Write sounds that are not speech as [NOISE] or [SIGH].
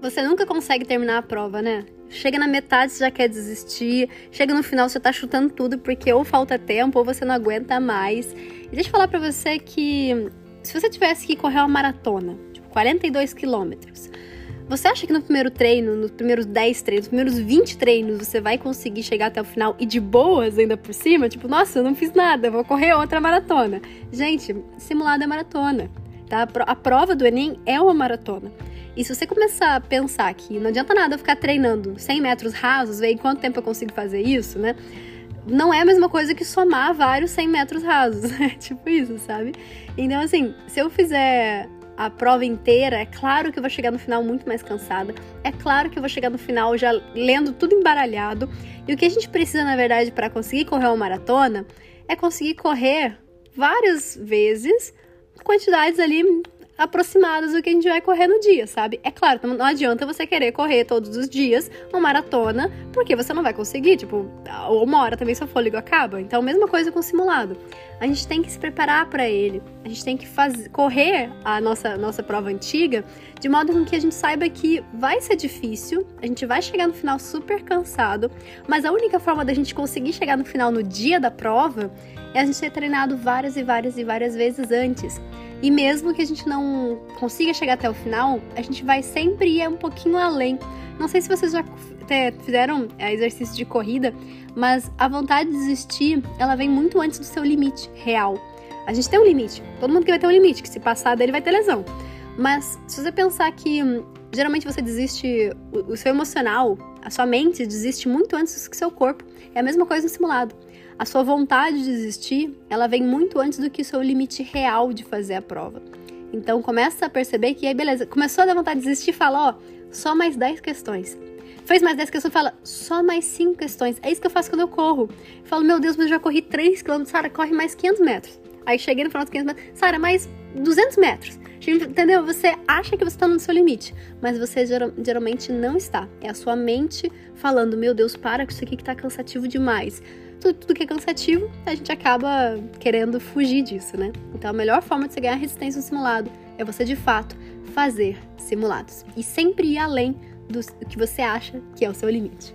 Você nunca consegue terminar a prova, né? Chega na metade, você já quer desistir. Chega no final, você tá chutando tudo porque ou falta tempo ou você não aguenta mais. E deixa eu falar pra você que se você tivesse que correr uma maratona, tipo 42 quilômetros, você acha que no primeiro treino, nos primeiros 10 treinos, nos primeiros 20 treinos, você vai conseguir chegar até o final e de boas ainda por cima? Tipo, nossa, eu não fiz nada, vou correr outra maratona. Gente, simulado é maratona, tá? A prova do Enem é uma maratona. E se você começar a pensar que não adianta nada eu ficar treinando 100 metros rasos, ver em quanto tempo eu consigo fazer isso, né? Não é a mesma coisa que somar vários 100 metros rasos, [LAUGHS] é tipo isso, sabe? Então, assim, se eu fizer a prova inteira, é claro que eu vou chegar no final muito mais cansada, é claro que eu vou chegar no final já lendo tudo embaralhado. E o que a gente precisa, na verdade, para conseguir correr uma maratona é conseguir correr várias vezes quantidades ali aproximadas do que a gente vai correr no dia, sabe? É claro, não adianta você querer correr todos os dias uma maratona, porque você não vai conseguir, tipo, uma hora também seu fôlego acaba. Então, mesma coisa com o simulado. A gente tem que se preparar para ele. A gente tem que fazer, correr a nossa, nossa prova antiga de modo com que a gente saiba que vai ser difícil, a gente vai chegar no final super cansado, mas a única forma da gente conseguir chegar no final no dia da prova é a gente ter treinado várias e várias e várias vezes antes. E mesmo que a gente não consiga chegar até o final, a gente vai sempre ir um pouquinho além. Não sei se vocês já fizeram é, exercício de corrida, mas a vontade de desistir, ela vem muito antes do seu limite real. A gente tem um limite, todo mundo que vai ter um limite, que se passar dele vai ter lesão. Mas se você pensar que hum, geralmente você desiste, o, seu emocional, a sua mente desiste muito antes do que seu corpo. É a mesma coisa no simulado. A sua vontade de desistir, ela vem muito antes do que o seu limite real de fazer a prova. Então começa a perceber que aí beleza, começou a dar vontade de desistir, fala, ó, só mais 10 questões. Fez mais 10 questões, fala, só mais 5 questões. É isso que eu faço quando eu corro. Eu falo, meu Deus, mas eu já corri 3 km, Sara, corre mais 500 metros. Aí cheguei no final dos 500 metros, Sara, mais 200 metros. Entendeu? Você acha que você está no seu limite, mas você geralmente não está. É a sua mente falando, meu Deus, para com isso aqui que tá cansativo demais tudo, tudo que é cansativo, a gente acaba querendo fugir disso, né? Então a melhor forma de você ganhar resistência no simulado é você de fato fazer simulados e sempre ir além do que você acha que é o seu limite.